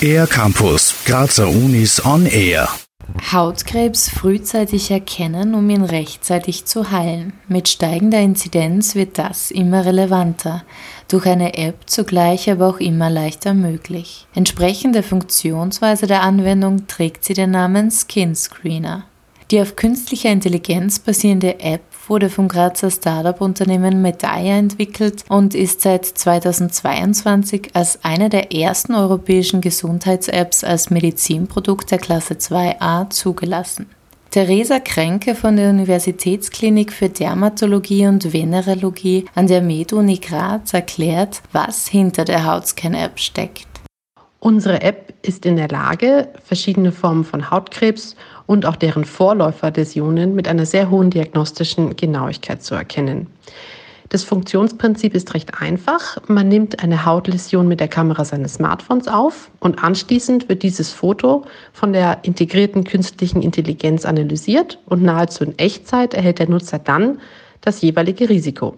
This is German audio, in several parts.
Air Campus, Grazer Unis on Air. Hautkrebs frühzeitig erkennen, um ihn rechtzeitig zu heilen. Mit steigender Inzidenz wird das immer relevanter, durch eine App zugleich aber auch immer leichter möglich. Entsprechend der Funktionsweise der Anwendung trägt sie den Namen Skin Screener. Die auf künstlicher Intelligenz basierende App wurde vom Grazer Startup-Unternehmen Medaya entwickelt und ist seit 2022 als eine der ersten europäischen Gesundheits-Apps als Medizinprodukt der Klasse 2a zugelassen. Theresa Kränke von der Universitätsklinik für Dermatologie und Venerologie an der MedUni Graz erklärt, was hinter der Hautscan-App steckt. Unsere App ist in der Lage, verschiedene Formen von Hautkrebs und auch deren Vorläuferläsionen mit einer sehr hohen diagnostischen Genauigkeit zu erkennen. Das Funktionsprinzip ist recht einfach. Man nimmt eine Hautläsion mit der Kamera seines Smartphones auf und anschließend wird dieses Foto von der integrierten künstlichen Intelligenz analysiert und nahezu in Echtzeit erhält der Nutzer dann das jeweilige Risiko.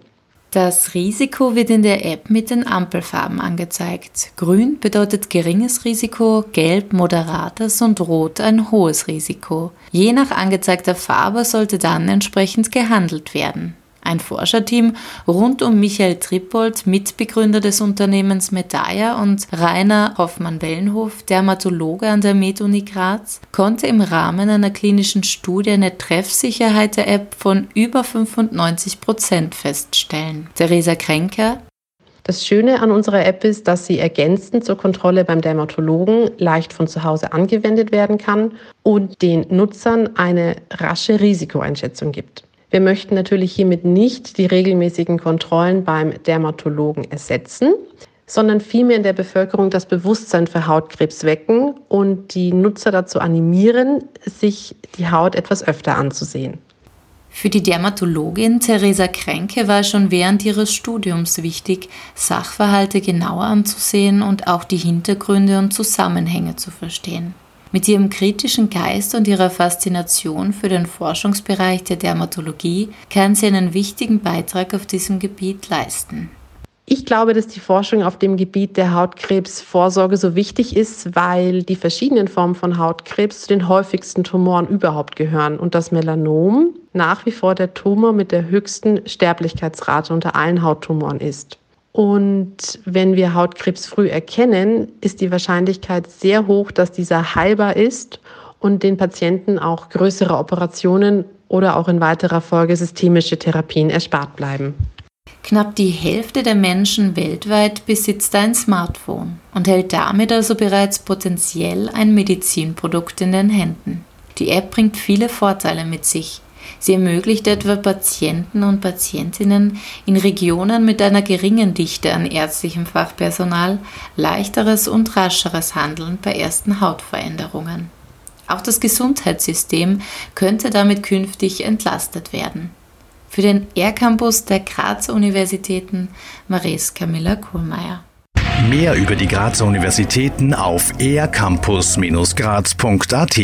Das Risiko wird in der App mit den Ampelfarben angezeigt. Grün bedeutet geringes Risiko, gelb moderates und rot ein hohes Risiko. Je nach angezeigter Farbe sollte dann entsprechend gehandelt werden. Ein Forscherteam rund um Michael Trippold, Mitbegründer des Unternehmens Medaya und Rainer Hoffmann-Wellenhof, Dermatologe an der MedUni Graz, konnte im Rahmen einer klinischen Studie eine Treffsicherheit der App von über 95 Prozent feststellen. Theresa Kränker, das Schöne an unserer App ist, dass sie ergänzend zur Kontrolle beim Dermatologen leicht von zu Hause angewendet werden kann und den Nutzern eine rasche Risikoeinschätzung gibt. Wir möchten natürlich hiermit nicht die regelmäßigen Kontrollen beim Dermatologen ersetzen, sondern vielmehr in der Bevölkerung das Bewusstsein für Hautkrebs wecken und die Nutzer dazu animieren, sich die Haut etwas öfter anzusehen. Für die Dermatologin Theresa Kränke war schon während ihres Studiums wichtig, Sachverhalte genauer anzusehen und auch die Hintergründe und Zusammenhänge zu verstehen. Mit ihrem kritischen Geist und ihrer Faszination für den Forschungsbereich der Dermatologie kann sie einen wichtigen Beitrag auf diesem Gebiet leisten. Ich glaube, dass die Forschung auf dem Gebiet der Hautkrebsvorsorge so wichtig ist, weil die verschiedenen Formen von Hautkrebs zu den häufigsten Tumoren überhaupt gehören und das Melanom nach wie vor der Tumor mit der höchsten Sterblichkeitsrate unter allen Hauttumoren ist. Und wenn wir Hautkrebs früh erkennen, ist die Wahrscheinlichkeit sehr hoch, dass dieser heilbar ist und den Patienten auch größere Operationen oder auch in weiterer Folge systemische Therapien erspart bleiben. Knapp die Hälfte der Menschen weltweit besitzt ein Smartphone und hält damit also bereits potenziell ein Medizinprodukt in den Händen. Die App bringt viele Vorteile mit sich. Sie ermöglicht etwa Patienten und Patientinnen in Regionen mit einer geringen Dichte an ärztlichem Fachpersonal leichteres und rascheres Handeln bei ersten Hautveränderungen. Auch das Gesundheitssystem könnte damit künftig entlastet werden. Für den R-Campus der Grazer Universitäten Maries Camilla Kohlmeier. Mehr über die Grazer Universitäten auf ercampus-graz.at